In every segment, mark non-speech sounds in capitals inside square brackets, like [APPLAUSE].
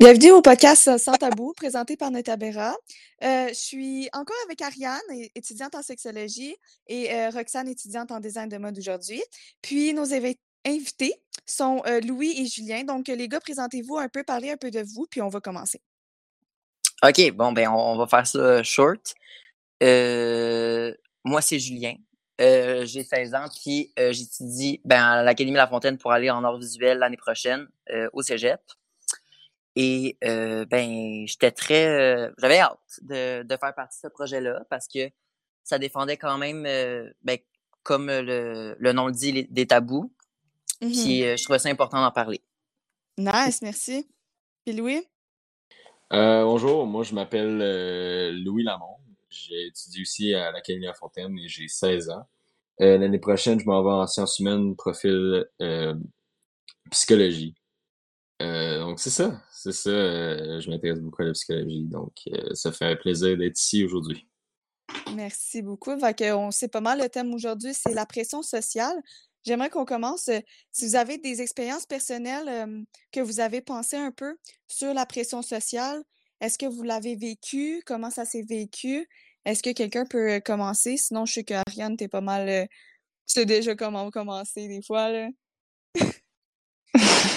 Bienvenue au podcast Sans tabou, présenté par Netabera. Euh, je suis encore avec Ariane, étudiante en sexologie, et euh, Roxane, étudiante en design de mode aujourd'hui. Puis nos invités sont euh, Louis et Julien. Donc, les gars, présentez-vous un peu, parlez un peu de vous, puis on va commencer. OK, bon, ben, on, va faire ça short. moi, c'est Julien. j'ai 16 ans, puis j'étudie ben, à l'Académie La Fontaine pour aller en art visuel l'année prochaine au cégep. Et euh, ben, j'étais très, euh, j'avais hâte de, de, faire partie de ce projet-là parce que ça défendait quand même, euh, ben, comme le, le, nom le dit, des tabous. Puis mmh je trouvais ça important d'en parler. Nice, merci. Puis Louis? bonjour, moi je m'appelle Louis Lamont. J'ai étudié aussi à l'Académie La Fontaine et j'ai 16 ans. L'année prochaine, je m'en vais en sciences humaines, profil psychologie. Donc c'est ça, c'est ça, euh, je m'intéresse beaucoup à la psychologie, donc euh, ça fait un plaisir d'être ici aujourd'hui. Merci beaucoup. on sait pas mal le thème aujourd'hui, c'est la pression sociale. J'aimerais qu'on commence. Euh, si vous avez des expériences personnelles que vous avez pensé un peu sur la pression sociale, est-ce que vous l'avez vécu? Comment ça s'est vécu? Est-ce que quelqu'un peut commencer? Sinon, je sais que Ariane, t'es pas mal. tu sais déjà comment commencer des fois. Là. [LAUGHS]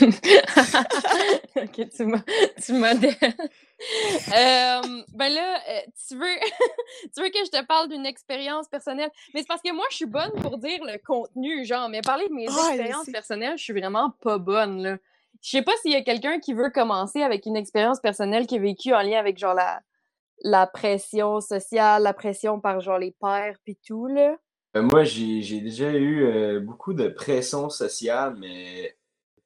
[LAUGHS] ok, tu m'as, tu modèles. [LAUGHS] euh, ben là, euh, tu veux, [LAUGHS] tu veux que je te parle d'une expérience personnelle, mais c'est parce que moi, je suis bonne pour dire le contenu, genre, mais parler de mes expériences personnelles, je suis vraiment pas bonne, là. Je sais pas s'il y a quelqu'un qui veut commencer avec une expérience personnelle qui a vécu en lien avec, genre, la, la pression sociale, la pression par, genre, les pères, puis tout, là. Euh, moi, j'ai, j'ai déjà eu euh, beaucoup de pression sociale, mais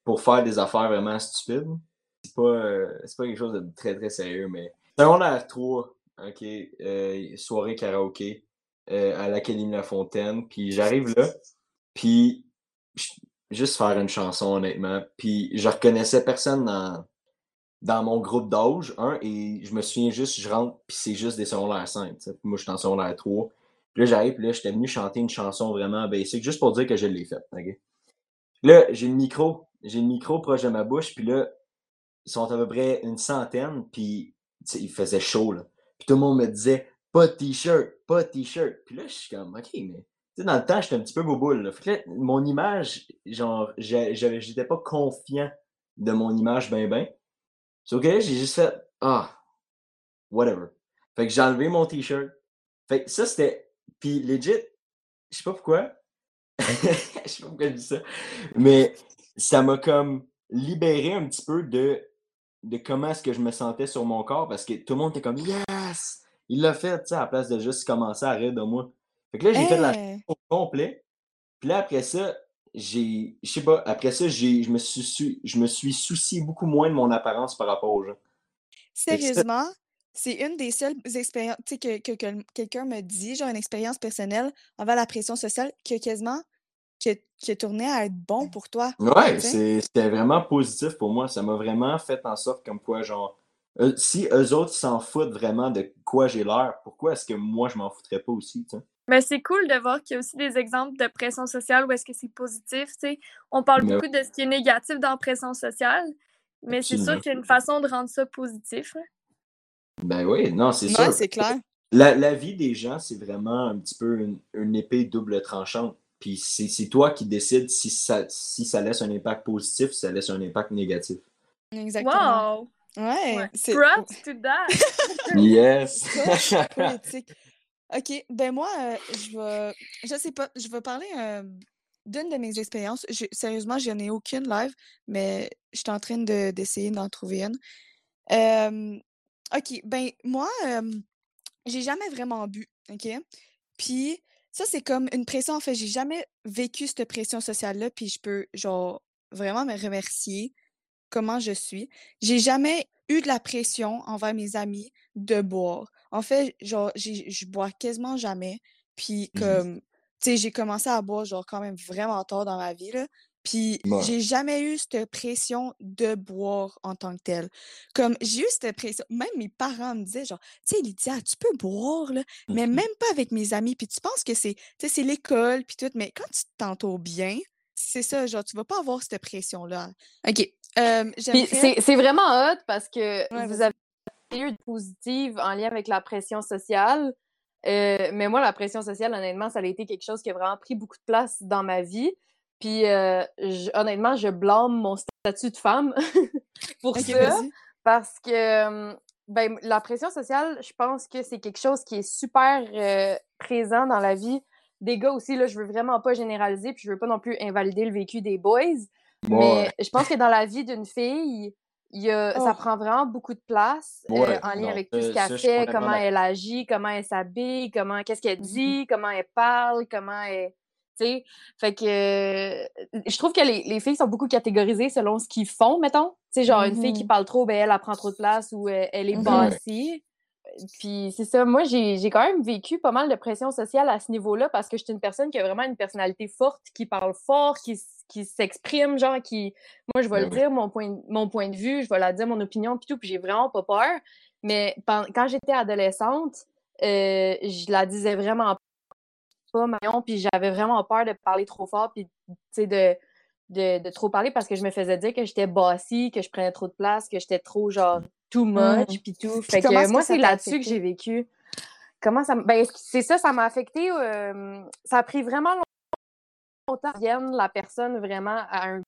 pour faire des affaires vraiment stupides. C'est pas, euh, pas quelque chose de très très sérieux, mais secondaire 3, ok, euh, soirée karaoké euh, à l'Académie La Fontaine, puis j'arrive là, puis juste faire une chanson honnêtement, puis je reconnaissais personne dans, dans mon groupe d'âge, un, et je me souviens juste, je rentre, puis c'est juste des secondaires 5, moi je suis en secondaire 3, puis là j'arrive, puis là j'étais venu chanter une chanson vraiment basique, juste pour dire que je l'ai faite? Là, j'ai le micro, j'ai le micro proche de ma bouche, puis là, ils sont à peu près une centaine, puis il faisait chaud, là. Puis tout le monde me disait, pas de t-shirt, pas de t-shirt. Puis là, je suis comme, OK, mais dans le temps, j'étais un petit peu boboule. Là. Fait que mon image, genre, j'étais pas confiant de mon image ben ben. Donc là, j'ai juste fait, ah, whatever. Fait que j'ai enlevé mon t-shirt. Fait que ça, c'était, puis legit, je sais pas pourquoi, [LAUGHS] je sais pas pourquoi je dis ça, mais ça m'a comme libéré un petit peu de, de comment est-ce que je me sentais sur mon corps parce que tout le monde était comme Yes! Il l'a fait, tu sais, à la place de juste commencer à rire de moi. Fait que là, j'ai fait la chanson au complet. Puis là, après ça, j'ai. Je sais pas, après ça, j'ai, je, me suis, je me suis soucié beaucoup moins de mon apparence par rapport aux gens. Sérieusement? C'est une des seules expériences que, que, que quelqu'un me dit, genre une expérience personnelle envers la pression sociale, que quasiment qui a, tourné à être bon pour toi. Ouais, c'était vraiment positif pour moi. Ça m'a vraiment fait en sorte comme quoi, genre, euh, si eux autres s'en foutent vraiment de quoi j'ai l'air, pourquoi est-ce que moi je m'en foutrais pas aussi, tu Mais c'est cool de voir qu'il y a aussi des exemples de pression sociale où est-ce que c'est positif, tu sais? On parle beaucoup de ce qui est négatif dans la pression sociale, mais c'est sûr qu'il y a une façon de rendre ça positif. Hein. Ben oui, non, c'est ça. c'est clair. La, la, vie des gens, c'est vraiment un petit peu une, une épée double tranchante. Puis c'est toi qui décides si ça, si ça laisse un impact positif, si ça laisse un impact négatif. Exactement. Wow! Ouais. Props [LAUGHS] to that! yes! OK, ben moi, euh, je vais... Je sais pas, je vais parler euh, d'une de mes expériences. sérieusement, j'en ai aucune live, mais je suis en train d'essayer d'en trouver une. OK, ben moi, j'ai jamais vraiment bu, OK? Puis ça, c'est comme une pression. En fait, j'ai jamais vécu cette pression sociale-là, puis je peux, genre, vraiment me remercier comment je suis. J'ai jamais eu de la pression envers mes amis de boire. En fait, genre, je bois quasiment jamais. Puis, mmh comme, tu sais, j'ai commencé à boire, genre, quand même vraiment tard dans ma vie, là. Puis j'ai jamais eu cette pression de boire en tant que tel. Comme j'ai eu cette pression, même mes parents me disaient genre, tu sais, Lydia, tu peux boire là, mais mmh même pas avec mes amis. Puis tu penses que c'est, c'est l'école puis tout, mais quand tu t'entoures bien, c'est ça, genre, tu vas pas avoir cette pression-là. OK. Euh, c'est vraiment hot parce que vous avez eu de positive en lien avec la pression sociale. Euh, mais moi, la pression sociale, honnêtement, ça a été quelque chose qui a vraiment pris beaucoup de place dans ma vie. Puis, euh, honnêtement, je blâme mon statut de femme [LAUGHS] pour ça. Parce que ben, la pression sociale, je pense que c'est quelque chose qui est super présent dans la vie des gars aussi. Là, je veux vraiment pas généraliser, puis je veux pas non plus invalider le vécu des boys. Mais je pense que dans la vie d'une fille, il y a, ça oh. prend vraiment beaucoup de place euh, en lien avec tout ce qu'elle fait, comment elle agit, comment elle s'habille, comment qu'est-ce qu'elle mm-hmm. dit, comment elle parle, comment elle. Fait que je trouve que les, les, filles sont beaucoup catégorisées selon ce qu'ils font, mettons. Tu sais, genre une fille qui mm-hmm. parle trop, ben elle, elle prend trop de place ou elle, elle est mm puis c'est ça, moi j'ai quand même vécu pas mal de pression sociale à ce niveau-là parce que je suis une personne qui a vraiment une personnalité forte, qui parle fort, qui, qui s'exprime, genre qui. Moi, je vais le dire, mon point, mon point de vue, je vais la dire, mon opinion, puis tout, puis j'ai vraiment pas peur. Mais quand j'étais adolescente, euh, je la disais vraiment pas, Marion, puis j'avais vraiment peur de parler trop fort, puis de, de, de, trop parler parce que je me faisais dire que j'étais bossy, que je prenais trop de place, que j'étais trop genre too much, mmh. puis tout. Fait que moi, c'est là-dessus que j'ai vécu. Comment ça Ben, c'est ça, ça m'a affecté. ça a pris vraiment longtemps que la personne vraiment à un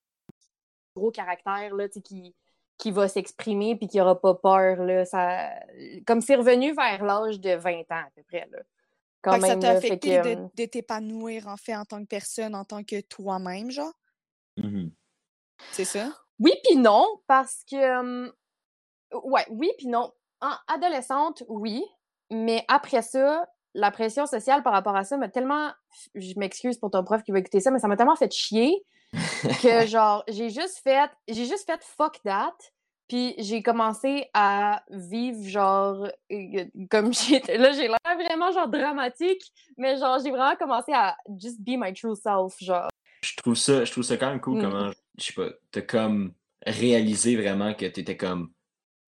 gros caractère, là, qui, qui va s'exprimer puis qui n'aura pas peur. Là, ça... Comme c'est revenu vers l'âge de 20 ans à peu près. Là. Quand même, ça t'a affecté de, t'épanouir en fait en tant que personne, en tant que toi-même, genre? Mmh c'est ça? Oui, puis non, parce que Ouais, oui, puis non. En adolescente, oui. Mais après ça, la pression sociale par rapport à ça m'a tellement. Je m'excuse pour ton prof qui va écouter ça, mais ça m'a tellement fait chier [LAUGHS] que, genre, j'ai juste fait. J'ai juste fait fuck that. Puis j'ai commencé à vivre, genre, comme [LAUGHS] j'étais. Là, j'ai l'air vraiment, genre, dramatique, mais, genre, j'ai vraiment commencé à just be my true self, genre. Je trouve ça, je trouve ça quand même cool mm. comment, je sais pas, t'as comme réalisé vraiment que t'étais comme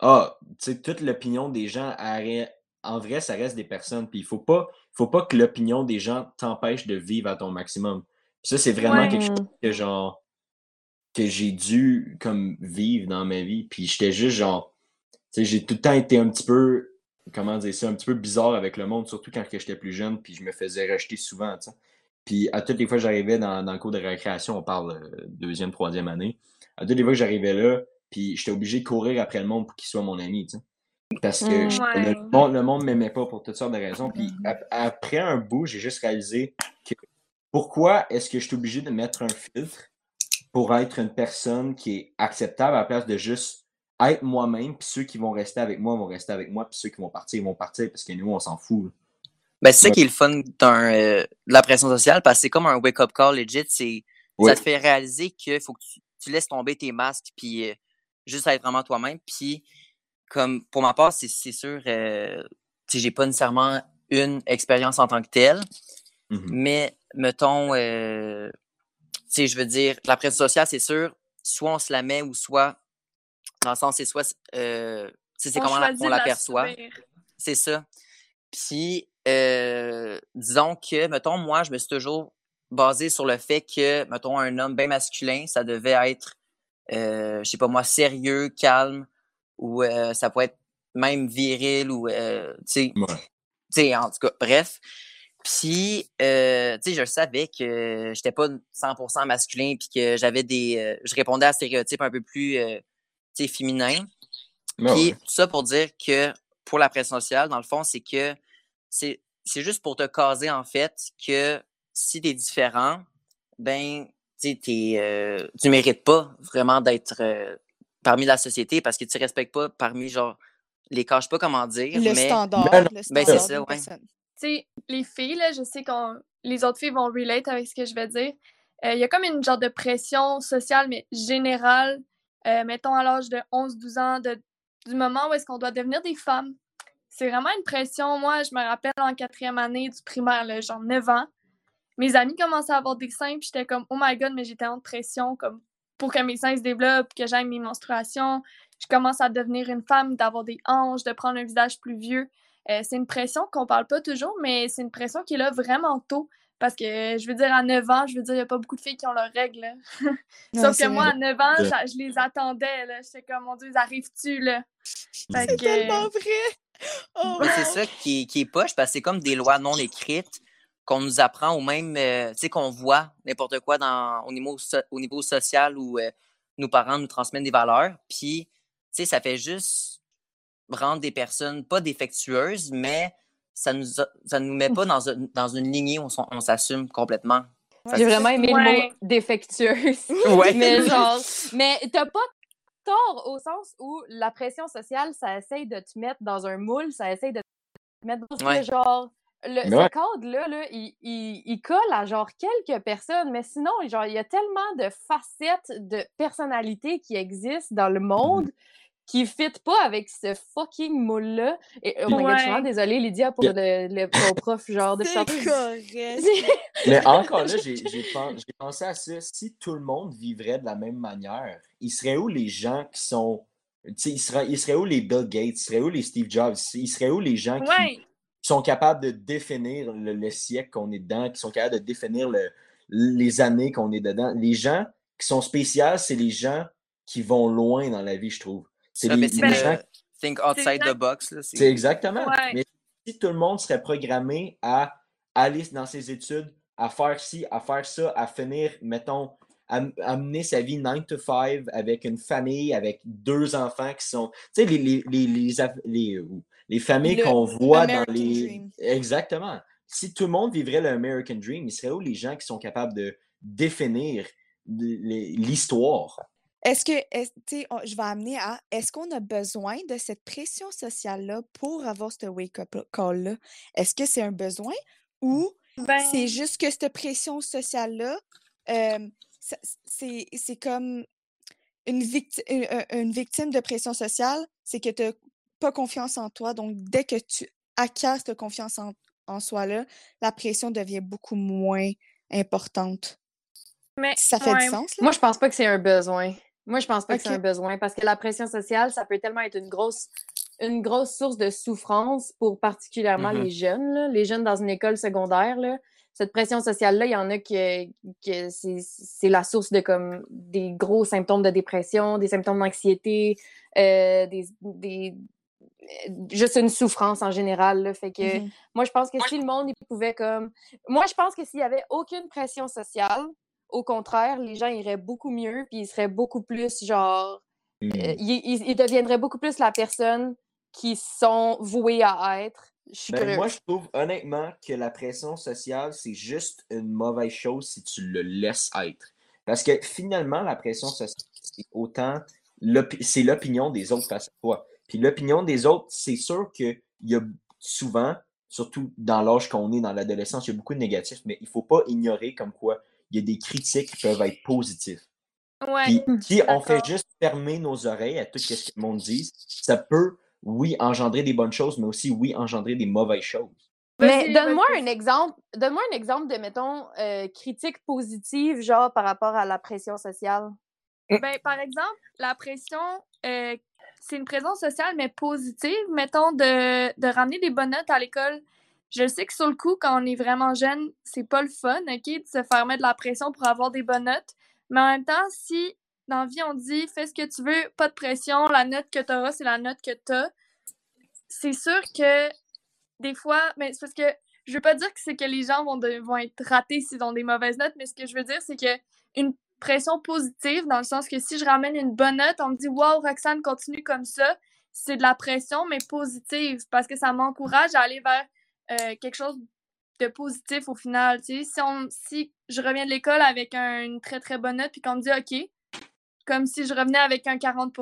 ah, tu sais, toute l'opinion des gens, en vrai, ça reste des personnes. Puis il faut pas, faut pas que l'opinion des gens t'empêche de vivre à ton maximum. Ça, c'est vraiment quelque chose que genre que j'ai dû comme vivre dans ma vie. Puis j'étais juste genre, tu sais, j'ai tout le temps été un petit peu, comment dire ça, un petit peu bizarre avec le monde, surtout quand j'étais plus jeune, puis je me faisais rejeter souvent, tu sais. Puis à toutes les fois que j'arrivais dans, dans, le cours de récréation, on parle euh, deuxième, troisième année, à toutes les fois que j'arrivais là, puis j'étais obligé de courir après le monde pour qu'il soit mon ami, tu sais. Parce que le, monde, le monde m'aimait pas pour toutes sortes de raisons. Puis mm-hmm. après un bout, j'ai juste réalisé que pourquoi est-ce que je suis obligé de mettre un filtre pour être une personne qui est acceptable à la place de juste être moi-même, puis ceux qui vont rester avec moi vont rester avec moi, puis ceux qui vont partir vont partir parce que nous, on s'en fout. Ben, c'est ça qui est le fun euh, de la pression sociale, parce que c'est comme un wake-up call legit. C'est, Ça te fait réaliser qu'il faut que tu, laisses tomber tes masques, puis euh, juste être vraiment toi-même. Puis, comme pour ma part, c'est sûr, euh, j'ai pas nécessairement une expérience en tant que telle, mmh mais mettons, euh, je veux dire, la pression sociale, c'est sûr, soit on se la met ou soit, dans le sens, c'est soit, euh, c'est comment on l'aperçoit. C'est ça. Puis, euh, disons que, mettons, moi, je me suis toujours basé sur le fait que, mettons, un homme bien masculin, ça devait être euh, je sais pas moi, sérieux, calme, ou euh, ça peut être même viril, ou, euh, tu sais, en tout cas, bref. Puis, euh, tu sais, je savais que j'étais pas 100% masculin, puis que j'avais des, je répondais à stéréotypes un peu plus, tu sais, féminins. puis tout ça pour dire que pour la pression sociale, dans le fond, c'est que c'est c'est juste pour te caser en fait que si t'es différent, ben tu euh, tu mérites pas vraiment d'être euh, parmi la société parce que tu respectes pas parmi genre les cas, je sais pas comment dire. Le mais... standard. Ben, c'est ça, ouais. Les filles, là, je sais que les autres filles vont relate avec ce que je vais dire. Euh, il y a comme une genre de pression sociale, mais générale, mettons à l'âge de 11-12 ans, de, du moment où est-ce qu'on doit devenir des femmes. C'est vraiment une pression. Moi, je me rappelle en quatrième année du primaire, là, genre 9 ans mes amis commençaient à avoir des seins, puis j'étais comme, oh my god, mais j'étais en pression, comme, pour que mes seins se développent, que j'aille mes menstruations. Je commence à devenir une femme, d'avoir des hanches, de prendre un visage plus vieux. Euh, c'est une pression qu'on parle pas toujours, mais c'est une pression qui est là vraiment tôt. Parce que, je veux dire, à 9 ans, je veux dire, il n'y a pas beaucoup de filles qui ont leurs règles. [LAUGHS] Sauf que moi, vrai. à 9 ans, je les attendais. là. J'étais comme, mon Dieu, ils arrivent-tu, là? C'est que- tellement vrai! Oh, c'est ça qui est, qui est poche parce que c'est comme des lois non écrites qu'on nous apprend ou même, euh, tu sais, qu'on voit n'importe quoi dans, au, niveau so- au niveau social où euh, nos parents nous transmettent des valeurs. Puis, tu sais, ça fait juste rendre des personnes pas défectueuses, mais ça nous, a- ça nous met pas dans, un- dans une lignée où on, s'assume complètement. Fait J'ai vraiment aimé le Ouais. mot défectueuse. [LAUGHS] Ouais. mais genre, mais t'as pas tort au sens où la pression sociale, ça essaye de te mettre dans un moule, ça essaye de te mettre dans Ouais. genre. Le, ce ouais. cadre-là, là, il, il, il colle à genre quelques personnes, mais sinon, genre, il y a tellement de facettes de personnalités qui existent dans le monde qui ne fit pas avec ce fucking moule-là. Et oh my god, je suis vraiment désolée, Lydia, pour le, prof, genre, de C'est chanteuse. correct. [LAUGHS] Mais encore là, j'ai j'ai pen- j'ai pensé à ça. Si tout le monde vivrait de la même manière, il serait où les gens qui sont. Il serait, il serait où les Bill Gates? Il serait où les Steve Jobs? Il serait où les gens qui, Ouais. sont capables de définir le, le siècle qu'on est dedans, qui sont capables de définir le- les années qu'on est dedans? Les gens qui sont spéciaux, c'est les gens qui vont loin dans la vie, je trouve. C'est Ça, les, mais c'est les le gens think outside the box. Là, c'est- c'est exactement. Ouais. Mais si tout le monde serait programmé à aller dans ses études, à faire ci, à faire ça, à finir, mettons, à, à mener sa vie 9 to 5 avec une famille, avec deux enfants qui sont. Tu sais, les, les, les, les, aff- les, les familles Le qu'on voit dans les. Dream. Exactement. Si tout le monde vivrait le American Dream, il serait où les gens qui sont capables de définir l'histoire? Est-ce que, est- tu sais, on- je vais amener à, est-ce qu'on a besoin de cette pression sociale-là pour avoir ce wake-up call-là? Est-ce que c'est un besoin ou Ben, c'est juste que cette pression sociale-là, euh, c'est c'est comme une, victi- une, un- une victime de pression sociale, c'est que tu n'as pas confiance en toi. Donc, dès que tu acquiers cette confiance en, en soi-là, la pression devient beaucoup moins importante. mais, Ça fait ouais. du sens, là? Moi, je pense pas que c'est un besoin. Moi, je pense pas que c'est un besoin parce que la pression sociale, ça peut tellement être une grosse, une grosse source de souffrance pour particulièrement Mhm. les jeunes, là. les jeunes dans une école secondaire. Là. Cette pression sociale-là, il y en a que, que c'est c'est la source de comme des gros symptômes de dépression, des symptômes d'anxiété, euh, des, des juste une souffrance en général. Là. Fait que Mhm. moi, je pense que si le monde il pouvait comme. Moi, je pense que s'il y avait aucune pression sociale, au contraire, les gens iraient beaucoup mieux, puis ils seraient beaucoup plus genre. Hmm. euh, ils, ils- ils deviendraient beaucoup plus la personne qui sont voués à être. Je suis Ben, moi, je trouve honnêtement que la pression sociale, c'est juste une mauvaise chose si tu le laisses être. Parce que finalement, la pression sociale, c'est autant c'est l'opinion des autres face à toi. Puis l'opinion des autres, c'est sûr qu'il y a souvent, surtout dans l'âge qu'on est, dans l'adolescence, il y a beaucoup de négatifs, mais il ne faut pas ignorer comme quoi il y a des critiques qui peuvent être positives. Ouais. Puis si on fait juste fermer nos oreilles à tout ce que le monde dit, ça peut, oui, engendrer des bonnes choses, mais aussi, oui, engendrer des mauvaises choses. Mais donne-moi un exemple, donne-moi un exemple de, mettons, euh, critique positive, genre par rapport à la pression sociale. Ben, par exemple, la pression, euh, c'est une pression sociale, mais positive. Mettons, de, de ramener des bonnes notes à l'école. Je sais que sur le coup, quand on est vraiment jeune, c'est pas le fun, OK, de se faire mettre de la pression pour avoir des bonnes notes. Mais en même temps, si dans la vie, on dit fais ce que tu veux, pas de pression, la note que tu auras, c'est la note que tu c'est sûr que des fois, mais c'est parce que je veux pas dire que c'est que les gens vont, vont être ratés s'ils ont des mauvaises notes, mais ce que je veux dire, c'est que une pression positive, dans le sens que si je ramène une bonne note, on me dit Wow, Roxane, continue comme ça. C'est de la pression, mais positive, parce que ça m'encourage à aller vers euh, quelque chose de positif au final. tu sais. Si, on, si je reviens de l'école avec un- une très très bonne note, puis qu'on me dit OK, comme si je revenais avec un 40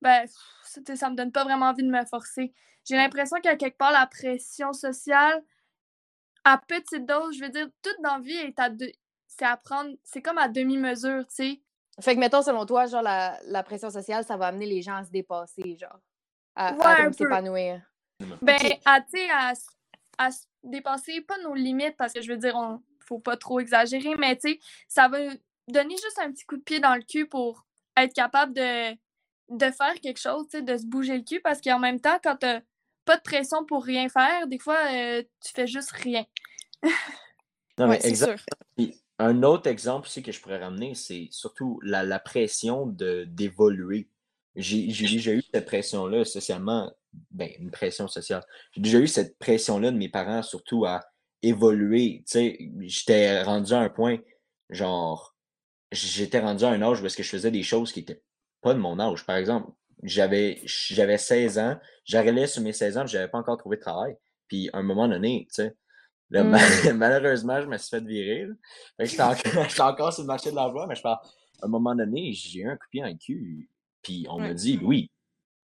ben, pff, ça, tu sais, ça me donne pas vraiment envie de me forcer. J'ai l'impression qu'à quelque part, la pression sociale, à petite dose, je veux dire, toute dans vie est à deux. C'est à prendre, c'est comme à demi-mesure, tu sais. Fait que, mettons, selon toi, genre, la, la pression sociale, ça va amener les gens à se dépasser, genre. À, Ouais, s'épanouir. Ben, à, tu sais, à, à dépasser pas nos limites, parce que je veux dire, on faut pas trop exagérer, mais tu sais, ça va donner juste un petit coup de pied dans le cul pour être capable de, de faire quelque chose, tu sais, de se bouger le cul, parce qu'en même temps, quand t'as pas de pression pour rien faire, des fois, euh, tu fais juste rien. [LAUGHS] Non, mais exact. un autre exemple aussi que je pourrais ramener, c'est surtout la, la pression de d'évoluer. J'ai déjà eu cette pression-là socialement, ben, une pression sociale. J'ai déjà eu cette pression-là de mes parents, surtout à évoluer. Tu sais, j'étais rendu à un point, genre, j'étais rendu à un âge où est-ce que je faisais des choses qui étaient pas de mon âge. Par exemple, j'avais j'avais 16 ans, j'arrivais sur mes 16 ans, puis j'avais pas encore trouvé de travail. Puis à un moment donné, tu sais, là, Mm. ma- [LAUGHS] malheureusement, je me suis fait virer. là. Fait que j'étais [LAUGHS] encore, sur le marché de l'emploi, mais je parle, à un moment donné, j'ai eu un coup de pied dans le cul. Puis on m'a Ouais. dit, Louis,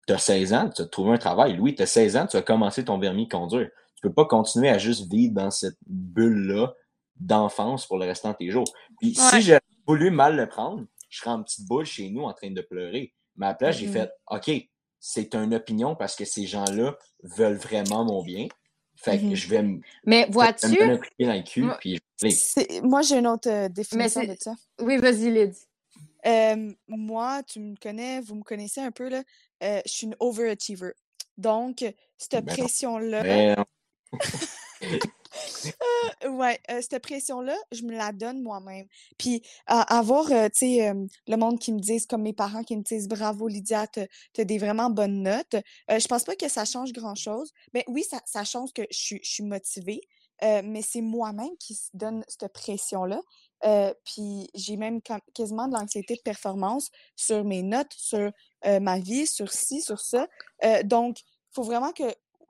tu as 16 ans, tu as trouvé un travail. Louis, tu as 16 ans, tu as commencé ton permis de conduire. Tu peux pas continuer à juste vivre dans cette bulle-là d'enfance pour le restant de tes jours. Puis Ouais. si j'avais voulu mal le prendre, je serais en petite boule chez nous en train de pleurer. Mais à la place, j'ai fait, OK, c'est une opinion parce que ces gens-là veulent vraiment mon bien. Fait que Mhm. je vais me Mais je vais me vois-tu? Moi- puis Moi, j'ai une autre euh, définition de ça. Oui, vas-y, Lydie. Euh, moi, tu me connais, vous me connaissez un peu, là. euh, je suis une overachiever. Donc, cette Ben pression-là, Mais non. [LAUGHS] ouais, euh, cette pression-là, je me la donne moi-même. Puis, avoir, tu sais, le monde qui me disent, comme mes parents qui me disent, bravo Lydia, t'as des vraiment bonnes notes. Je pense pas que ça change grand-chose. Mais oui, ça, ça change que je suis, motivée, mais c'est moi-même qui se donne cette pression-là. Euh, puis, j'ai même quasiment de l'anxiété de performance sur mes notes, sur euh, ma vie, sur ci, sur ça. Euh, donc, il faut vraiment que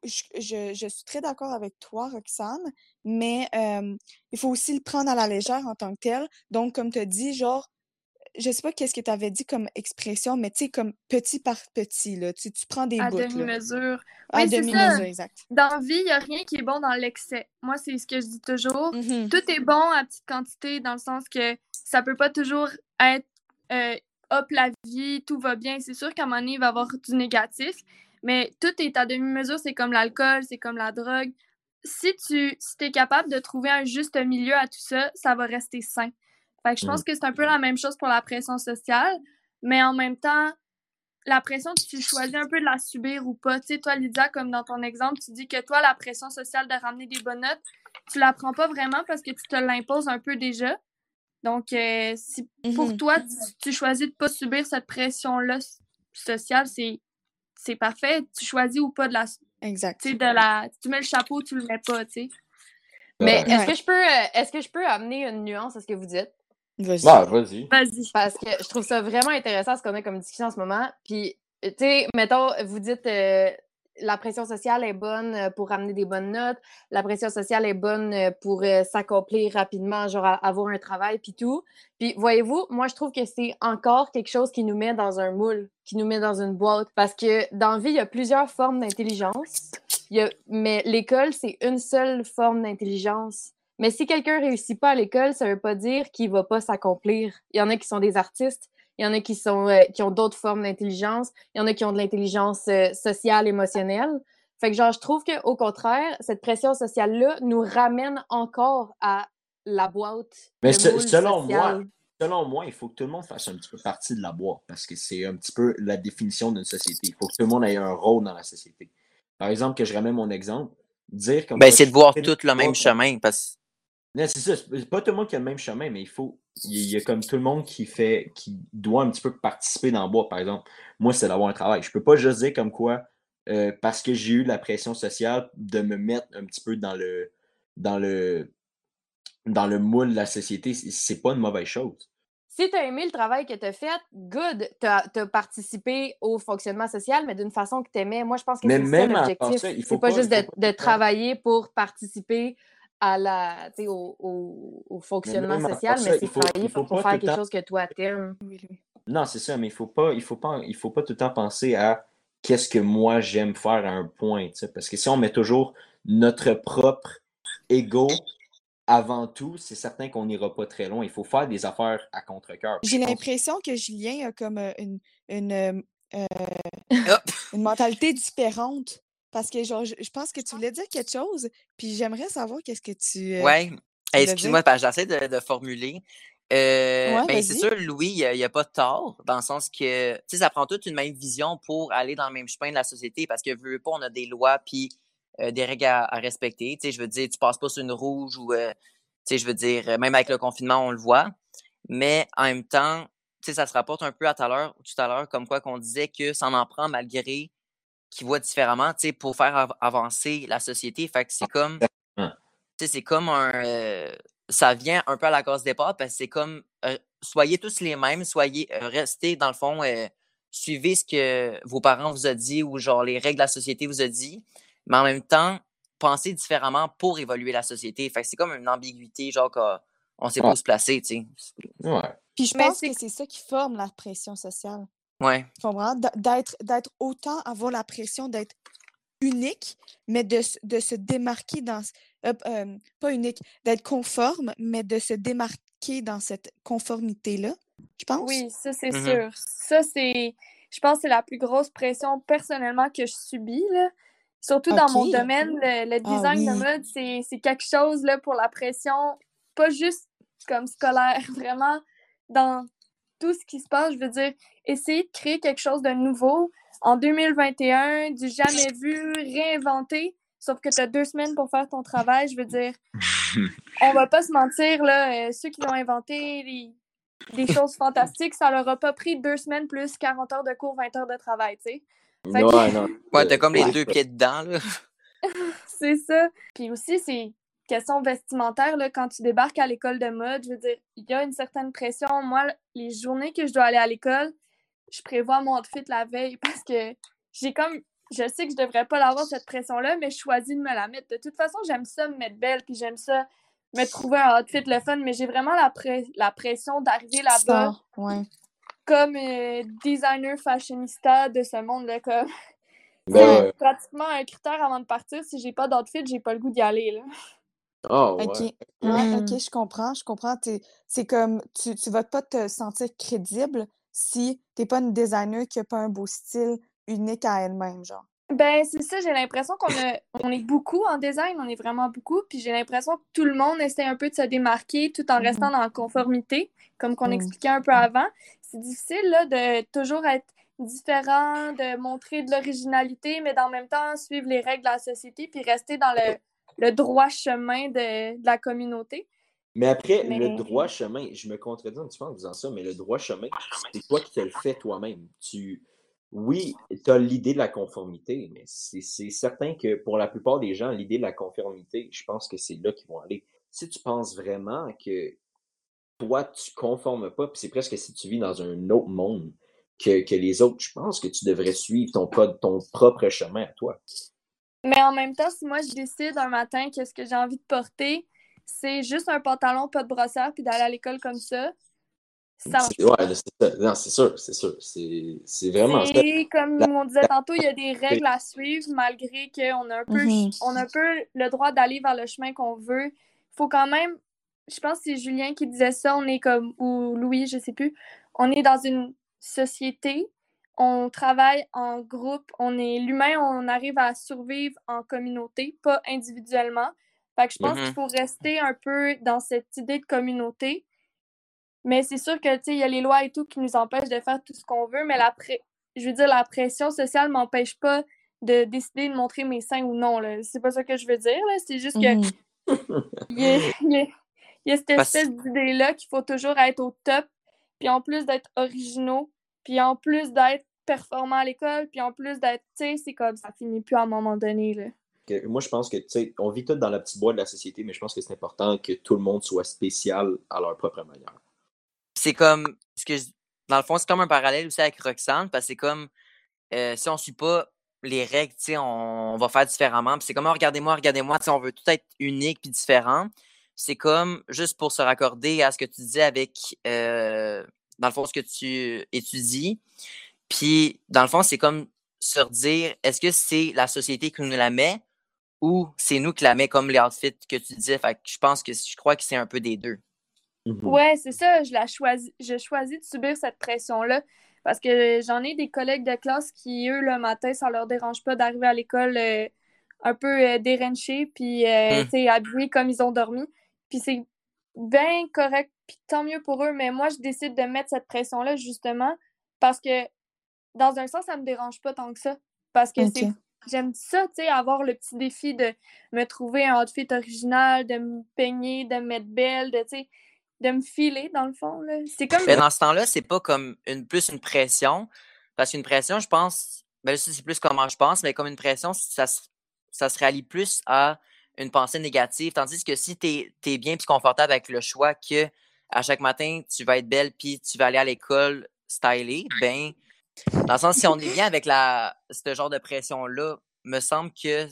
je, je- je suis très d'accord avec toi, Roxane, mais euh, il faut aussi le prendre à la légère en tant que tel. Donc, comme tu as dit, genre, je sais pas qu'est-ce que tu avais dit comme expression, mais tu sais, comme petit par petit, là. Tu, tu prends des À bouts, demi-mesure. À demi-mesure, exact. Dans vie, il n'y a rien qui est bon dans l'excès. Moi, c'est ce que je dis toujours. Mhm. Tout est bon à petite quantité, dans le sens que ça peut pas toujours être euh, hop la vie, tout va bien. C'est sûr qu'à un moment donné, il va y avoir du négatif, mais tout est à demi-mesure. C'est comme l'alcool, c'est comme la drogue. Si tu si es capable de trouver un juste milieu à tout ça, ça va rester sain. Fait que je pense que c'est un peu la même chose pour la pression sociale, mais en même temps, la pression, tu choisis un peu de la subir ou pas. Tu sais, toi, Lydia, comme dans ton exemple, tu dis que toi, la pression sociale de ramener des bonnes notes, tu la prends pas vraiment parce que tu te l'imposes un peu déjà. Donc, euh, si pour Mhm. toi, tu, tu choisis de pas subir cette pression-là sociale, c'est c'est parfait. Tu choisis ou pas de la, tu Exact. sais, de la, tu mets le chapeau, tu le mets pas, tu sais. Mais est-ce que je peux euh, est-ce que je peux amener une nuance à ce que vous dites? Vas-y. Bah, vas-y. Vas-y. Parce que je trouve ça vraiment intéressant ce qu'on a comme discussion en ce moment. Puis, tu sais, mettons, vous dites euh, la pression sociale est bonne euh, pour ramener des bonnes notes, la pression sociale est bonne euh, pour euh, s'accomplir rapidement, genre a- avoir un travail, puis tout. Puis, voyez-vous, moi, je trouve que c'est encore quelque chose qui nous met dans un moule, qui nous met dans une boîte. Parce que dans la vie, il y a plusieurs formes d'intelligence. Il y a- Mais l'école, c'est une seule forme d'intelligence. Mais si quelqu'un réussit pas à l'école, ça veut pas dire qu'il va pas s'accomplir. Il y en a qui sont des artistes, il y en a qui sont euh, qui ont d'autres formes d'intelligence, il y en a qui ont de l'intelligence euh, sociale, émotionnelle. Fait que genre je trouve que au contraire, cette pression sociale là nous ramène encore à la boîte. Mais selon social. moi, selon moi, il faut que tout le monde fasse un petit peu partie de la boîte parce que c'est un petit peu la définition d'une société. Il faut que tout le monde ait un rôle dans la société. Par exemple, que je ramène mon exemple, dire comme Ben, c'est de voir tout le même chemin parce c'est ça. C'est pas tout le monde qui a le même chemin, mais il faut. Il y a- comme tout le monde qui fait. qui doit un petit peu participer dans le bois. Par exemple, moi, c'est d'avoir un travail. Je peux pas juste dire comme quoi, euh, parce que j'ai eu la pression sociale, de me mettre un petit peu dans le. dans le. dans le moule de la société. C'est- pas une mauvaise chose. Si tu as aimé le travail que tu as fait, good, tu as, participé au fonctionnement social, mais d'une façon que tu aimais. Moi, je pense que c'est ça l'objectif. C'est pas, pas- juste il de, travailler pour participer à la, tu sais, au, au, au fonctionnement social, ça, mais il c'est faut- travailler il faut pour, pas faire quelque temps- chose que toi t'aimes. Non, c'est ça, mais il faut pas, il faut pas, il faut pas tout le temps penser à qu'est-ce que moi j'aime faire à un point, tu sais, parce que si on met toujours notre propre ego avant tout, c'est certain qu'on n'ira pas très loin. Il faut faire des affaires à contre-cœur. J'ai l'impression que Julien a comme euh, une, une, euh, [LAUGHS] une mentalité différente. Parce que genre, je, je pense que tu voulais dire quelque chose, puis j'aimerais savoir qu'est-ce que tu. euh, Ouais. Excuse-moi, dire? parce que j'essaie de, de formuler. Euh, Ouais, ben, c'est sûr, Louis, il n'y a, pas de tort, dans le sens que, tu sais, ça prend toute une même vision pour aller dans le même chemin de la société, parce que, veux, pas, on a des lois puis euh, des règles à, à respecter. Tu sais, je veux dire, tu passes pas sur une rouge ou, euh, tu sais, je veux dire, même avec le confinement, on le voit. Mais en même temps, tu sais, ça se rapporte un peu à tout à l'heure, tout à l'heure, comme quoi qu'on disait que ça en prend malgré qu'ils voient différemment, tu sais, pour faire avancer la société. Fait que c'est comme, tu sais, c'est comme un, euh, ça vient un peu à la case départ parce que c'est comme, euh, soyez tous les mêmes, soyez, euh, restez dans le fond, suivez ce que vos parents vous ont dit ou genre les règles de la société vous ont dit, mais en même temps, pensez différemment pour évoluer la société. Fait que c'est comme une ambiguïté, genre qu'on sait pas où se placer, tu sais. Ouais. Puis je pense que c'est ça qui forme la pression sociale. Ouais. Tu comprends? D'être, d'être autant, avoir la pression d'être unique, mais de, de se démarquer dans. Euh, euh, pas unique, d'être conforme, mais de se démarquer dans cette conformité-là, je pense. Oui, ça, c'est Mhm. sûr. Ça, c'est. Je pense que c'est la plus grosse pression personnellement que je subis. Là. Surtout dans mon domaine, le, le Ah design de mode, c'est c'est quelque chose là, pour la pression, pas juste comme scolaire, [LAUGHS] vraiment dans tout ce qui se passe. Je veux dire, essayer de créer quelque chose de nouveau en 2021, du jamais vu, réinventé, sauf que tu as deux semaines pour faire ton travail. Je veux dire, [LAUGHS] on va pas se mentir, là, euh, ceux qui l'ont inventé, les, des choses [LAUGHS] fantastiques, ça leur a pas pris deux semaines plus 40 heures de cours, 20 heures de travail, tu sais. Que- Ouais, non. Ouais, t'as comme les deux pieds dedans, là. [LAUGHS] C'est ça. Puis aussi, c'est question vestimentaire, là, quand tu débarques à l'école de mode, je veux dire, il y a une certaine pression. Moi, les journées que je dois aller à l'école, je prévois mon outfit la veille [LAUGHS] parce que j'ai comme. Je sais que je devrais pas l'avoir, cette pression-là, mais je choisis de me la mettre. De toute façon, j'aime ça me mettre belle, puis j'aime ça me trouver un outfit le fun, mais j'ai vraiment la, pre- la pression d'arriver là-bas Ça, ouais. comme euh, designer fashionista de ce monde-là. Comme... Ben, ouais. pratiquement un critère avant de partir. Si j'ai pas d'outfit, j'ai pas le goût d'y aller. Là. Ah, ouais. OK. Ouais, Mm. OK, je comprends, je comprends. T'es- C'est comme, tu ne vas pas te sentir crédible si t'es pas une designer qui a pas un beau style unique à elle-même, genre. Ben, c'est ça, j'ai l'impression qu'on a, on est beaucoup en design, on est vraiment beaucoup, puis j'ai l'impression que tout le monde essaie un peu de se démarquer tout en Mhm. restant dans la conformité, comme qu'on Mm. expliquait un peu avant. C'est difficile, là, de toujours être différent, de montrer de l'originalité, mais en même temps suivre les règles de la société, puis rester dans le, le droit chemin de, de la communauté. Mais après, le droit chemin, je me contredis un petit peu en disant ça, mais le droit chemin, c'est toi qui te le fais toi-même. Tu, oui, tu as l'idée de la conformité, mais c'est certain que pour la plupart des gens, l'idée de la conformité, je pense que c'est là qu'ils vont aller. Si tu penses vraiment que toi, tu conformes pas, puis c'est presque si tu vis dans un autre monde que, que les autres, je pense que tu devrais suivre ton propre chemin à toi. Mais en même temps, si moi je décide un matin que ce que j'ai envie de porter, c'est juste un pantalon, pas de brossière, puis d'aller à l'école comme ça, ça C'est- Ouais, c'est ça. Non, c'est sûr, c'est sûr. C'est c'est vraiment ça. Et comme on disait tantôt, il y a des [LAUGHS] règles à suivre malgré qu'on a un peu, Mhm. on a un peu le droit d'aller vers le chemin qu'on veut. Il faut quand même, je pense que c'est Julien qui disait ça, on est comme, ou Louis, je sais plus, on est dans une société, on travaille en groupe, on est l'humain, on arrive à survivre en communauté, pas individuellement. Fait que je pense Mhm. qu'il faut rester un peu dans cette idée de communauté. Mais c'est sûr que, tu sais, il y a les lois et tout qui nous empêchent de faire tout ce qu'on veut, mais la pré- je veux dire, la pression sociale m'empêche pas de décider de montrer mes seins ou non, là. C'est pas ça que je veux dire, là. C'est juste que Mhm. [LAUGHS] il y a, il y a- il y a cette Parce- espèce d'idée-là qu'il faut toujours être au top, puis en plus d'être originaux, puis en plus d'être performants à l'école, puis en plus d'être, tu sais, c'est comme ça finit plus à un moment donné, là. moi, je pense que, tu sais, on vit tous dans la petite boîte de la société, mais je pense que c'est important que tout le monde soit spécial à leur propre manière. c'est comme ce que je- dans le fond c'est comme un parallèle aussi avec Roxane parce que c'est comme euh, si on suit pas les règles tu sais on, on va faire différemment puis c'est comme oh, regardez-moi regardez-moi tu sais on veut tout être unique puis différent c'est comme juste pour se raccorder à ce que tu disais avec euh, dans le fond ce que tu étudies puis dans le fond c'est comme se redire est-ce que c'est la société qui nous la met ou c'est nous qui la met comme les outfits que tu disais? Fait que je pense que je crois que c'est un peu des deux Mhm. Ouais, c'est ça, je la choisis, je choisis de subir cette pression-là parce que j'en ai des collègues de classe qui, eux, le matin, ça leur dérange pas d'arriver à l'école euh, un peu euh, dérenchés, puis, euh, Mm. tu sais, habillés comme ils ont dormi. Puis c'est bien correct, puis tant mieux pour eux, mais moi, je décide de mettre cette pression-là, justement, parce que, dans un sens, ça me dérange pas tant que ça, parce que c'est j'aime ça, tu sais, avoir le petit défi de me trouver un outfit original, de me peigner, de me mettre belle, de, tu sais, de me filer, dans le fond, là. C'est comme... Mais dans ce temps-là, c'est pas comme une, plus une pression, parce qu'une pression, je pense, ben là, c'est plus comment je pense, mais comme une pression, ça, se- ça se rallie plus à une pensée négative, tandis que si tu es, bien et confortable avec le choix que à chaque matin, tu vas être belle puis tu vas aller à l'école stylée, ben, dans le sens, si on est bien avec la, ce genre de pression-là, me semble que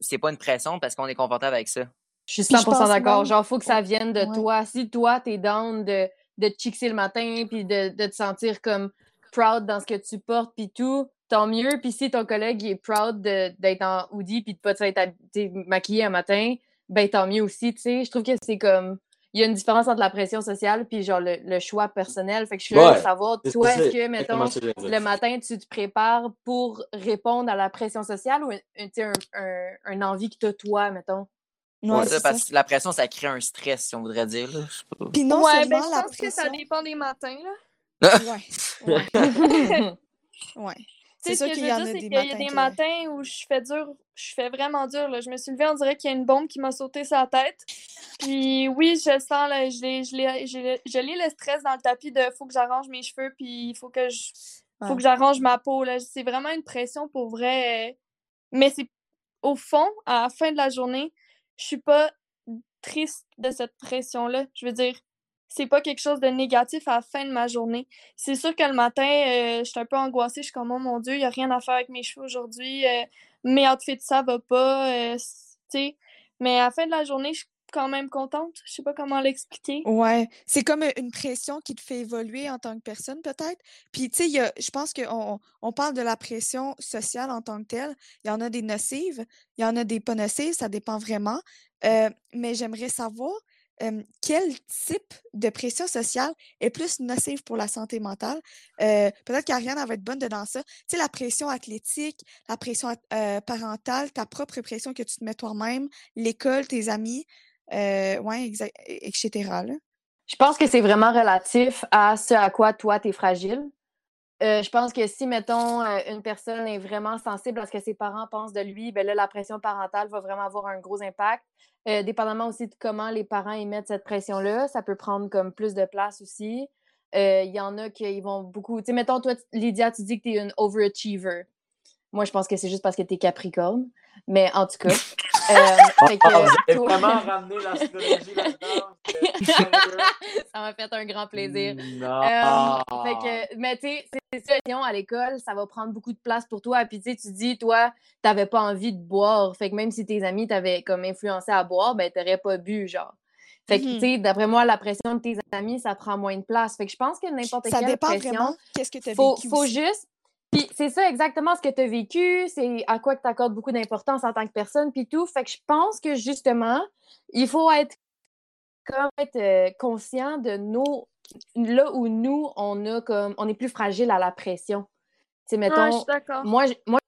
c'est pas une pression parce qu'on est confortable avec ça. Je suis 100% d'accord. Genre, faut que ça vienne de Ouais. toi. Si toi, t'es down de, de te chixer le matin, puis de, de te sentir comme proud dans ce que tu portes, puis tout, tant mieux. Puis si ton collègue il est proud de- d'être en hoodie, puis de pas être maquillé un matin, ben tant mieux aussi, tu sais. Je trouve que c'est comme... Il y a une différence entre la pression sociale puis genre le, le choix personnel. Fait que je suis curieuse Ouais, de savoir, toi, est-ce que, mettons, le matin, tu te prépares pour répondre à la pression sociale ou un, un, tu sais, un, un, un envie que t'as toi, mettons? Ouais, Ouais, c'est ça, ça. parce que la pression, ça crée un stress, si on voudrait dire. Là. Je sais pas. Puis non ouais, seulement ben, je la pense que ça dépend des matins, là. Ouais, ouais. [LAUGHS] Tu C'est ce sûr qu'il y en dire, a c'est des qu'il y a matins des que- matins où je fais dur, je fais vraiment dur. Là. Je me suis levée, on dirait qu'il y a une bombe qui m'a sauté sur la tête. Puis oui, je sens, là, je l'ai- je l'ai- je l'ai- je lis le stress dans le tapis de faut que j'arrange mes cheveux, puis il faut que je faut que j'arrange ma peau. là. C'est vraiment une pression pour vrai. Mais c'est au fond, à la fin de la journée, je suis pas triste de cette pression-là. Je veux dire, c'est pas quelque chose de négatif à la fin de ma journée. C'est sûr que le matin, euh, je suis un peu angoissée. Je suis comme, oh mon Dieu, il n'y a rien à faire avec mes cheveux aujourd'hui. euh, mes outfits, ça va pas. euh, c- tu sais. Mais à la fin de la journée, je suis quand même contente? Je sais pas comment l'expliquer. Ouais, c'est comme euh, une pression qui te fait évoluer en tant que personne, peut-être. Puis, tu sais, je pense qu'on on parle de la pression sociale en tant que telle. Il y en a des nocives, il y en a des pas nocives, ça dépend vraiment. Euh, mais j'aimerais savoir quel type de pression sociale est plus nocive pour la santé mentale? Euh, peut-être qu'Ariane, va être bonne dedans ça. Tu sais, la pression athlétique, la pression parentale, ta propre pression que tu te mets toi-même, l'école, tes amis, euh, ouais, etc. Je pense que c'est vraiment relatif à ce à quoi toi, tu es fragile. Euh, je pense que si, mettons, euh, une personne est vraiment sensible à ce que ses parents pensent de lui, ben là, la pression parentale va vraiment avoir un gros impact. Euh, dépendamment aussi de comment les parents émettent cette pression-là, ça peut prendre comme plus de place aussi. Il y en a qui vont beaucoup. Tu sais, mettons, toi, Lydia, tu dis que tu es une overachiever. Moi, je pense que c'est juste parce que tu es Capricorne. Mais en tout cas. [LAUGHS] euh, fait que, Ah, vous avez toi- vraiment [LAUGHS] ramené l'astrologie là-dedans. ça m'a fait un grand plaisir. Non. Euh, fait que, mais tu sais, c'est ça, sinon, à l'école, ça va prendre beaucoup de place pour toi. Puis tu sais, tu dis, toi, t'avais pas envie de boire. Fait que même si tes amis t'avaient comme influencé à boire, ben t'aurais pas bu, genre. Fait que, Mhm. tu sais, d'après moi, la pression de tes amis, ça prend moins de place. Fait que je pense que n'importe Ça quelle dépend pression, vraiment qu'est-ce que tu as faut, vécu faut aussi. juste. Puis c'est ça exactement ce que tu as vécu, c'est à quoi que tu accordes beaucoup d'importance en tant que personne, puis tout. Fait que je pense que justement, il faut être, comme, être euh, conscient de nos. Là où nous, on a comme. On est plus fragile à la pression. Tu sais, Ouais, je mettons, suis d'accord. moi, je- moi,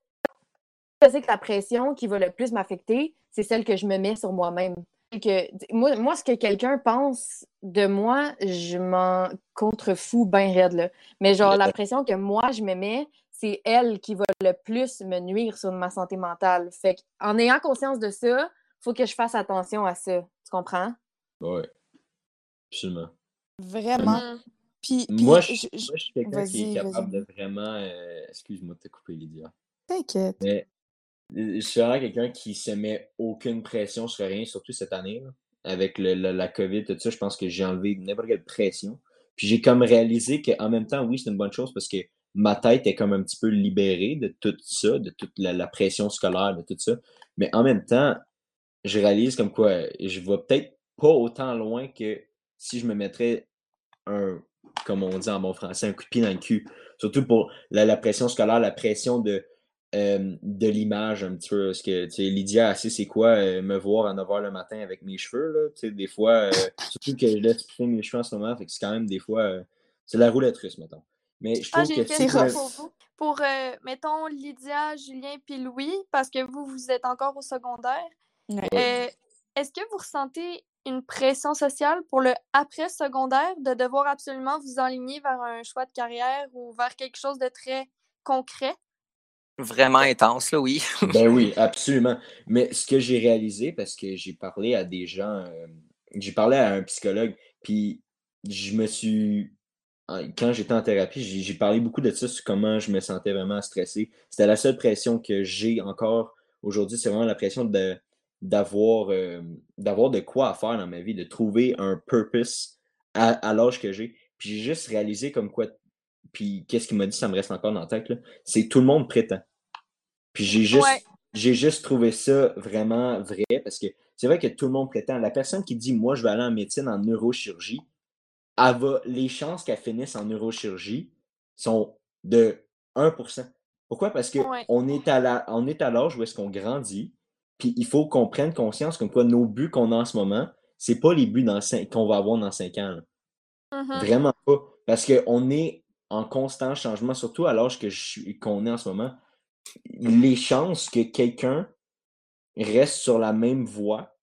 je sais que la pression qui va le plus m'affecter, c'est celle que je me mets sur moi-même. Que, moi, moi, ce que quelqu'un pense de moi, je m'en contrefous bien raide. Là. Mais genre, la pression que moi, je me mets, c'est elle qui va le plus me nuire sur ma santé mentale. Fait en ayant conscience de ça, faut que je fasse attention à ça. Tu comprends? Ouais. Absolument. Vraiment. Mhm. Puis, puis Moi, je, je- je- moi, je suis quelqu'un qui est capable de vraiment. euh, Excuse-moi de te couper, Lydia. t'inquiète. Mais euh, je suis vraiment quelqu'un qui se met aucune pression sur rien, surtout cette année. là. Avec le- le- la COVID, tout ça, je pense que j'ai enlevé n'importe quelle pression. Puis j'ai comme réalisé qu'en même temps, oui, c'est une bonne chose parce que ma tête est comme un petit peu libérée de tout ça, de toute la, pression scolaire, de tout ça. Mais en même temps, je réalise comme quoi je vais peut-être pas autant loin que si je me mettrais un, comme on dit en bon français, un coup de pied dans le cul. Surtout pour la, pression scolaire, la pression de, euh, de l'image un petit peu. Parce que, tu Lydia, sait c'est quoi euh, me voir à 9h le matin avec mes cheveux, là. Tu sais, des fois, euh, surtout que je laisse pousser mes cheveux en ce moment, fait que c'est quand même des fois, c'est la roulette russe, mettons. Mais je Ah, trouve j'ai une que me- pour vous. Pour, euh, mettons, Lydia, Julien puis Louis, parce que vous, vous êtes encore au secondaire. Ouais. Euh, Est-ce que vous ressentez une pression sociale pour le après-secondaire de devoir absolument vous enligner vers un choix de carrière ou vers quelque chose de très concret? vraiment intense, là, oui. [LAUGHS] ben oui, absolument. Mais ce que j'ai réalisé, parce que j'ai parlé à des gens, euh, j'ai parlé à un psychologue, puis je me suis. Quand j'étais en thérapie, j'ai parlé beaucoup de ça sur comment je me sentais vraiment stressé. C'était la seule pression que j'ai encore aujourd'hui. C'est vraiment la pression de d'avoir euh, d'avoir de quoi faire dans ma vie, de trouver un purpose à, l'âge que j'ai. Puis j'ai juste réalisé comme quoi. Puis qu'est-ce qu'il m'a dit, ça me reste encore dans la tête, c'est tout le monde prétend. Puis j'ai juste, j'ai juste trouvé ça vraiment vrai parce que c'est vrai que tout le monde prétend. La personne qui dit Moi, je vais aller en médecine en neurochirurgie, les chances qu'elle finisse en neurochirurgie sont de 1%. Pourquoi? Parce qu'on est à l'âge où est-ce qu'on grandit, puis il faut qu'on prenne conscience comme quoi nos buts qu'on a en ce moment, c'est pas les buts qu'on va avoir dans 5 ans. Mm-hmm. Vraiment pas. Parce qu'on est en constant changement, surtout à l'âge qu'on est en ce moment les chances que quelqu'un reste sur la même voie,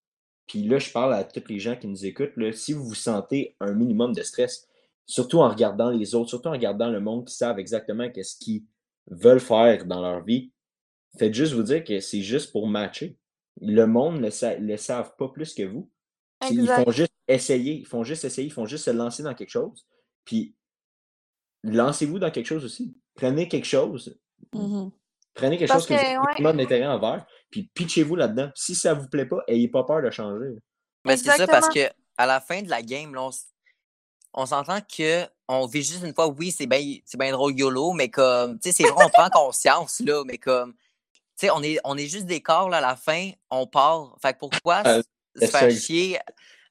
puis là, je parle à tous les gens qui nous écoutent, là, si vous vous sentez un minimum de stress, surtout en regardant les autres, surtout en regardant le monde qui savent exactement qu'est-ce qu'ils veulent faire dans leur vie, faites juste vous dire que c'est juste pour matcher. Le monde ne le, savent pas plus que vous. Ils font juste essayer, ils font juste essayer, ils font juste se lancer dans quelque chose. Puis lancez-vous dans quelque chose aussi. Prenez quelque chose. Mmh Prenez quelque chose que, vous avez d'intérêt envers, puis pitchez-vous là-dedans. Si ça vous plaît pas, ayez pas peur de changer. Mais c'est ça parce que à la fin de la game, on, s'entend que on vit juste une fois, oui, c'est bien bien drôle YOLO, mais comme, tu sais, c'est vrai, on prend conscience, là, mais comme, tu sais, on est, on est juste des corps, là, à la fin, on part. Fait que pourquoi euh, se faire chier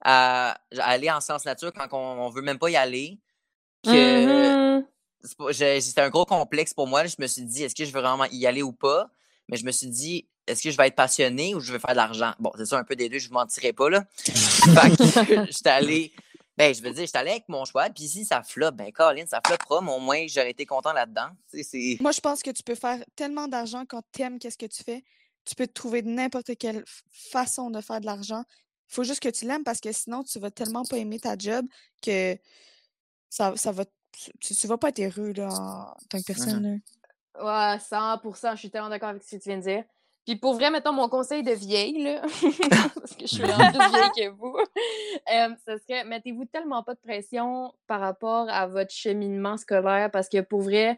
à, aller en sciences nature quand on, on veut même pas y aller? Que, mm-hmm c'était un gros complexe pour moi. Je me suis dit, est-ce que je veux vraiment y aller ou pas? Mais je me suis dit, est-ce que je vais être passionné ou je vais faire de l'argent? Bon, c'est ça un peu des deux, je ne vous mentirais pas, là. [LAUGHS] fait que j'étais allé, ben, je veux dire, j'étais allé avec mon choix. Puis si ça floppe, ben, Caroline, ça floppera, mais au moins, j'aurais été content là-dedans. Moi, je pense que tu peux faire tellement d'argent quand tu aimes qu'est-ce que tu fais. Tu peux te trouver n'importe quelle façon de faire de l'argent. Il faut juste que tu l'aimes parce que sinon, tu vas tellement pas aimer ta job que ça, ça va tu, ne vas pas être heureux là, en tant que mmh personne. Ouais, 100% je suis tellement d'accord avec ce que tu viens de dire. Puis pour vrai, mettons mon conseil de vieille, là, [LAUGHS] parce que je suis vraiment plus vieille que vous, [LAUGHS] euh, ce serait mettez-vous tellement pas de pression par rapport à votre cheminement scolaire parce que pour vrai,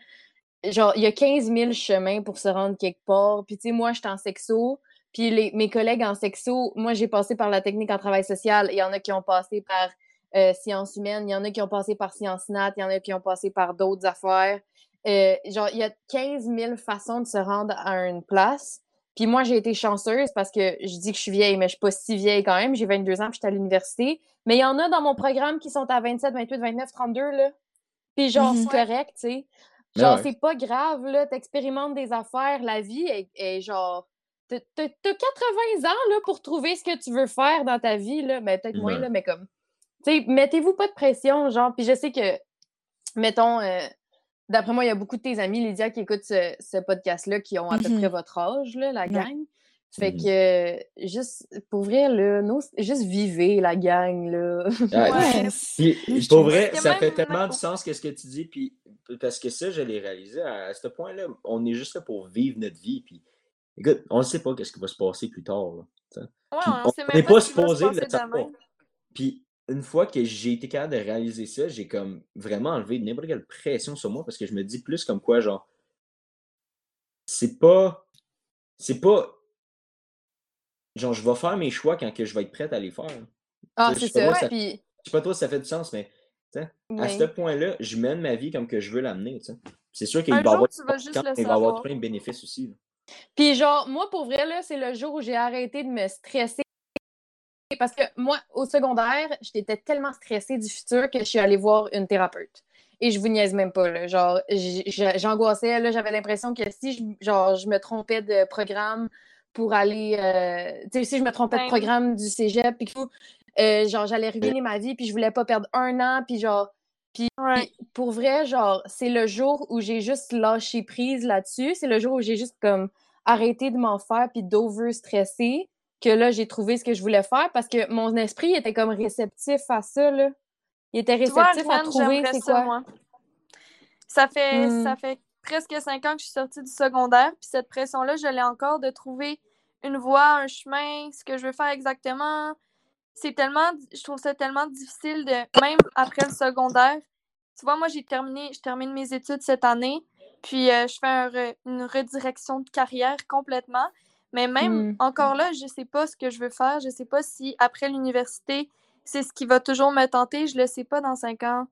genre, il y a 15 000 chemins pour se rendre quelque part. Puis tu sais, moi, je suis en sexo, puis les, mes collègues en sexo, moi, j'ai passé par la technique en travail social. Il y en a qui ont passé par euh, sciences humaines, il y en a qui ont passé par sciences nat, il y en a qui ont passé par d'autres affaires. Euh, genre, il y a 15 000 façons de se rendre à une place. Puis moi, j'ai été chanceuse parce que je dis que je suis vieille, mais je suis pas si vieille quand même. J'ai 22 ans, puis j'étais à l'université. Mais il y en a dans mon programme qui sont à 27, 28, 29, 32, là. Puis genre, c'est mm-hmm. correct, tu sais. Ben genre, c'est pas grave, là. T'expérimentes des affaires. La vie est, genre... T'as 80 ans, là, pour trouver ce que tu veux faire dans ta vie, là. Mais peut-être moins, là, mais comme mettez-vous pas de pression, genre, puis je sais que, mettons, euh, d'après moi, il y a beaucoup de tes amis, Lydia, qui écoutent ce, podcast-là, qui ont à peu mmh près votre âge, là, la gang. Fait mmh que, juste, pour vrai, là, juste vivez la gang, là. [LAUGHS] pour vrai, ça fait tellement de sens que ce que tu dis, puis parce que ça, je l'ai réalisé, à, ce point-là, on est juste là pour vivre notre vie, puis écoute, on ne sait pas ce qui va se passer plus tard, là, on n'est pas supposé le savoir. Puis une fois que j'ai été capable de réaliser ça, j'ai comme vraiment enlevé n'importe quelle pression sur moi parce que je me dis plus comme quoi, genre, c'est pas. C'est pas. Genre, je vais faire mes choix quand que je vais être prête à les faire. Ah, c'est ça. Je sais pas trop si ça fait du sens, mais à ce point-là, je mène ma vie comme que je veux l'amener. C'est sûr qu'il va, avoir, il va avoir plein de bénéfices aussi. Puis genre, moi, pour vrai, là, c'est le jour où j'ai arrêté de me stresser parce que moi, au secondaire, j'étais tellement stressée du futur que je suis allée voir une thérapeute. Et je vous niaise même pas, là. Genre, j'angoissais, là. J'avais l'impression que si je, genre, je me trompais de programme pour aller. Euh, tu sais, si je me trompais de programme du cégep, puis tout, euh, genre, j'allais ruiner ma vie, puis je voulais pas perdre un an, puis genre. Puis pour vrai, genre, c'est le jour où j'ai juste lâché prise là-dessus. C'est le jour où j'ai juste comme arrêté de m'en faire, puis d'over-stresser que là, j'ai trouvé ce que je voulais faire parce que mon esprit était comme réceptif à ça, Il était réceptif à trouver c'est quoi. Ça fait, hmm. ça fait presque cinq ans que je suis sortie du secondaire, puis cette pression-là, je l'ai encore de trouver une voie, un chemin, ce que je veux faire exactement. C'est tellement, je trouve ça tellement difficile de, même après le secondaire. Tu vois, moi, j'ai terminé, je termine mes études cette année, puis euh, je fais une redirection de carrière complètement. Mais même Mm. encore là, je sais pas ce que je veux faire. Je sais pas si après l'université, c'est ce qui va toujours me tenter. Je le sais pas dans cinq ans.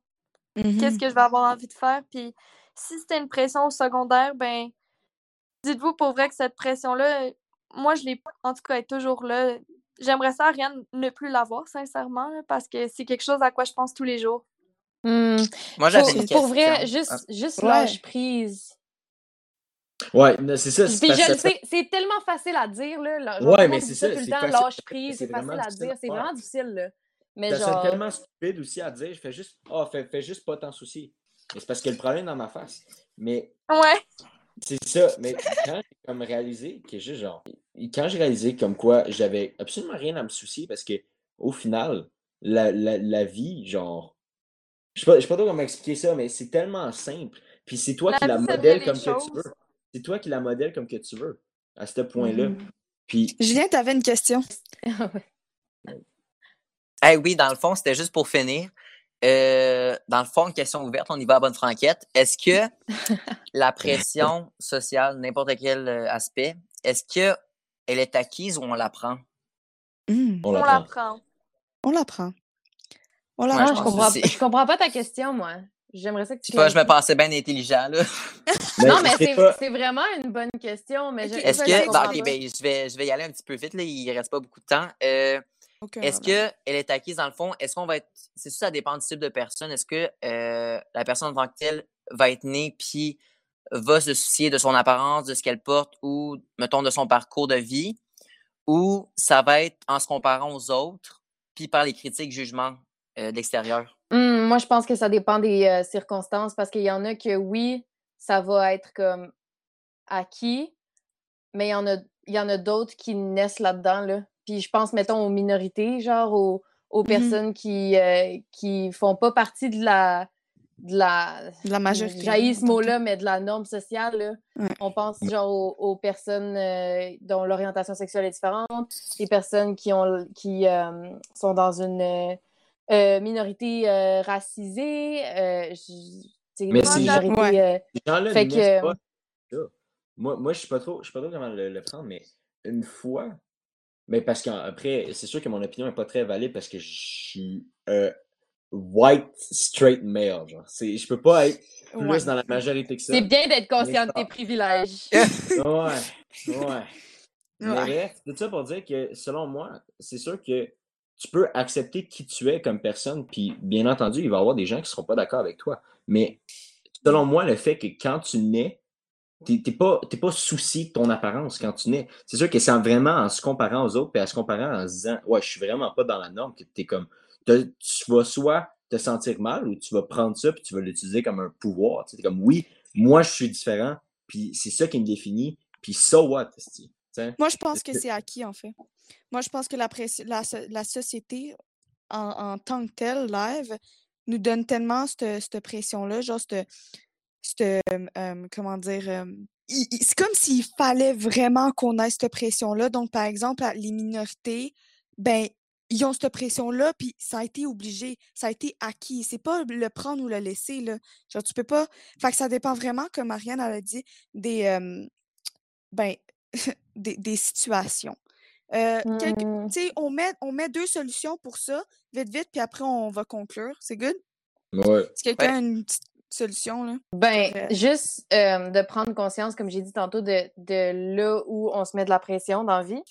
Mhm. Qu'est-ce que je vais avoir envie de faire? Puis si c'était une pression au secondaire, ben dites-vous pour vrai que cette pression-là, moi, je l'ai en tout cas elle est toujours là. J'aimerais ça, rien ne plus l'avoir, sincèrement, parce que c'est quelque chose à quoi je pense tous les jours. Hmm. Moi, j'avais Pour, une pour vrai, juste, juste Ouais. lâche prise. Mais c'est ça. c'est Puis parce je que le ça- sais, c'est tellement facile à dire, là. le mais c'est ça, tout le c'est temps, facile- lâche c'est prise, c'est vraiment facile à difficile dire, c'est vraiment difficile, là. Mais genre, tellement stupide aussi à dire. Je fais juste, ah, fais, fais juste pas t'en soucier. C'est parce que le problème est dans ma face. Mais Ouais. c'est ça. Mais quand j'ai comme réalisé que juste genre, quand j'ai réalisé comme quoi j'avais absolument rien à me soucier parce que au final, la, la, la vie, genre, je sais pas, je sais pas trop comment expliquer ça, mais c'est tellement simple. Puis c'est toi La qui la c'est modèle comme que tu veux. C'est toi qui la modèle comme que tu veux à ce point-là. Mhm. Puis Julien, t'avais une question. [LAUGHS] Eh oui, dans le fond, c'était juste pour finir. Euh, dans le fond, une question ouverte, on y va à bonne franquette. Est-ce que [LAUGHS] la pression sociale, n'importe quel euh, aspect, est-ce que elle est acquise ou on l'apprend? Hmm, on On l'apprend. l'apprend. On l'apprend. On Ouais, Ah, l'apprend. je comprends, je comprends pas ta question, moi. J'aimerais ça que Je tu sais pas, je me pensais bien intelligent, là. [LAUGHS] Non, mais c'est vraiment une bonne question, mais je, Est-ce je que. bah, pas. ok, ben, je vais, je vais y aller un petit peu vite, là. Il reste pas beaucoup de temps. Euh, Est-ce qu'elle est acquise dans le fond? Est-ce qu'on va être. C'est sûr, ça dépend du type de personne. Est-ce que euh, la personne en tant que telle va être née puis va se soucier de son apparence, de ce qu'elle porte ou, mettons, de son parcours de vie? Ou ça va être en se comparant aux autres puis par les critiques, jugements euh, de l'extérieur? Hmm, moi, je pense que ça dépend des euh, circonstances parce qu'il y en a que oui, ça va être comme acquis, mais il y en a, il y en a d'autres qui naissent là-dedans, là. Puis je pense, mettons, aux minorités, genre aux, aux Mhm. personnes qui, euh, qui font pas partie de la. De la, De la majorité. J'haïs ce là, mot-là, mais de la norme sociale. Là. Ouais. On pense genre aux, aux personnes euh, dont l'orientation sexuelle est différente, les personnes qui, ont, qui euh, sont dans une euh, minorité euh, racisée, euh, j- tu sais, Mais une c'est- minorité, Ouais. euh, Ces gens-là Fait ne que- pas ça. Moi, moi je sais pas trop, je sais pas trop comment le, le prendre, mais une fois, mais parce qu'après, c'est sûr que mon opinion n'est pas très valide parce que je suis euh, white straight male. Genre. C'est, je peux pas être plus Ouais. dans la majorité que ça. c'est bien d'être conscient de tes privilèges. [LAUGHS] Ouais, ouais. Mais Ouais. bref, tout ça pour dire que selon moi, c'est sûr que tu peux accepter qui tu es comme personne, puis bien entendu, il va y avoir des gens qui seront pas d'accord avec toi. Mais selon moi, le fait que quand tu nais, t'es t'es pas, pas souci de ton apparence quand tu nais. C'est sûr que c'est en- vraiment en se comparant aux autres, puis en se comparant en se disant Ouais, je suis vraiment pas dans la norme, que t'es comme. te- tu vas soit te sentir mal ou tu vas prendre ça puis tu vas l'utiliser comme un pouvoir. Tu t'es comme oui, moi je suis différent, puis c'est ça qui me définit, puis so what? esti, Moi, je pense que c'est acquis, en fait. Moi, je pense que la, la, la société, en, en tant que telle, live, nous donne tellement cette, pression-là, genre, cette, cette, euh, comment dire, euh, c'est comme s'il fallait vraiment qu'on ait cette pression-là. Donc, par exemple, les minorités, ben, ils ont cette pression-là, puis ça a été obligé, ça a été acquis. C'est pas le prendre ou le laisser, là. Genre, tu peux pas. Fait que ça dépend vraiment, comme Marianne elle a dit, des, euh, ben, [LAUGHS] des, des situations. Euh, sais, on met, on met deux solutions pour ça, vite, vite, puis après, on va conclure. C'est good? Ouais. Si quelqu'un a une petite solution, là? Ben, Vrai. juste euh, de prendre conscience, comme j'ai dit tantôt, de, de là où on se met de la pression dans la vie.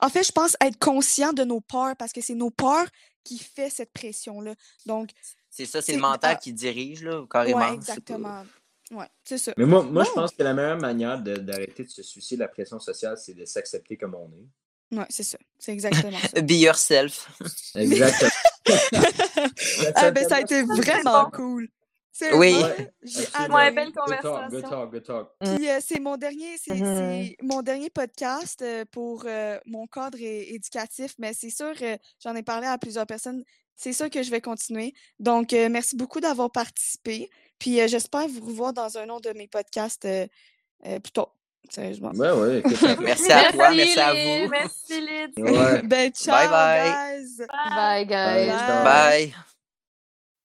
En fait, je pense être conscient de nos peurs, parce que c'est nos peurs qui fait cette pression-là. Donc, C'est ça, c'est le mental ah. qui dirige, là, carrément. exactement. Ouais, c'est ça. Mais moi, moi je pense que la meilleure manière d'arrêter de se soucier de la pression sociale, c'est de s'accepter comme on est. Ouais, c'est ça. C'est exactement ça. [LAUGHS] Be yourself. [LAUGHS] [LAUGHS] Exactement. Ah, ben, ça a été vraiment cool. Oui. Ouais, J'ai adoré. belle Good talk, good conversation. talk, good talk. Puis euh, c'est mon dernier, c'est Mhm. c'est mon dernier podcast euh, pour euh, mon cadre éducatif, mais c'est sûr, euh, j'en ai parlé à plusieurs personnes. C'est sûr que je vais continuer. Donc, euh, merci beaucoup d'avoir participé. Puis euh, j'espère vous revoir dans un autre de mes podcasts euh, euh, plus tôt. Sérieusement. Ben fait- Merci à toi, merci à vous. Merci, Lyd. Ouais. Ben, ciao, Bye bye. guys! Bye, guys. Bye. Bye.